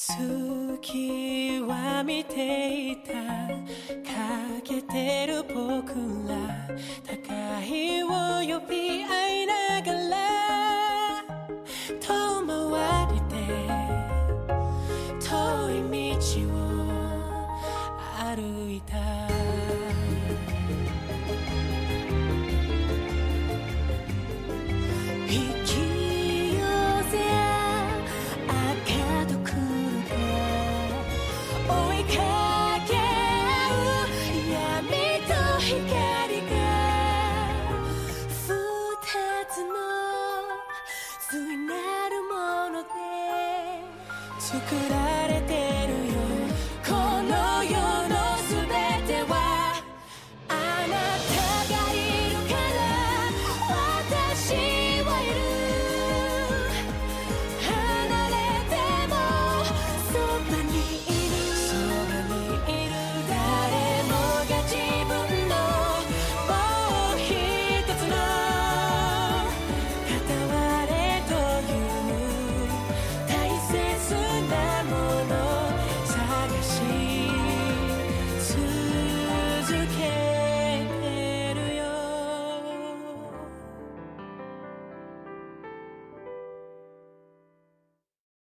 月は見ていた。かけてる僕ら高いを呼び合いながら遠回りで遠い道を歩いた。作られて